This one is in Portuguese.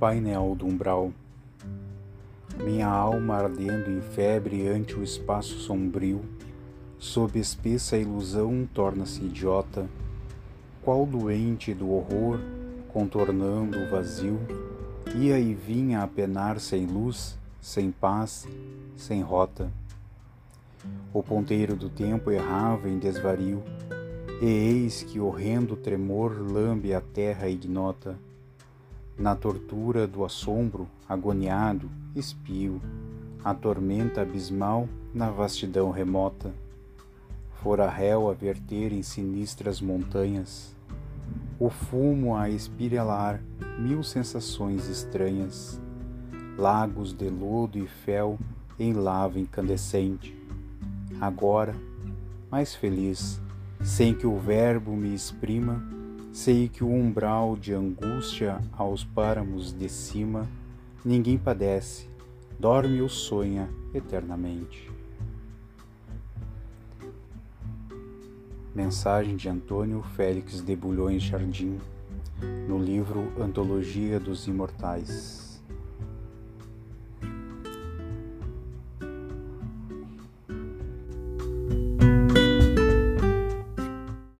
painel do umbral. Minha alma ardendo em febre ante o espaço sombrio, sob espessa ilusão torna-se idiota, qual doente do horror, contornando o vazio, ia e vinha a penar sem luz, sem paz, sem rota. O ponteiro do tempo errava em desvario, e eis que horrendo tremor lambe a terra ignota. Na tortura do assombro, agoniado, espio, a tormenta abismal na vastidão remota. Fora réu a verter em sinistras montanhas, o fumo a espiralar mil sensações estranhas, lagos de lodo e fel em lava incandescente. Agora, mais feliz, sem que o verbo me exprima, sei que o umbral de angústia aos páramos de cima ninguém padece, dorme ou sonha eternamente. Mensagem de Antônio Félix de Bulhões Jardim, no livro Antologia dos Imortais.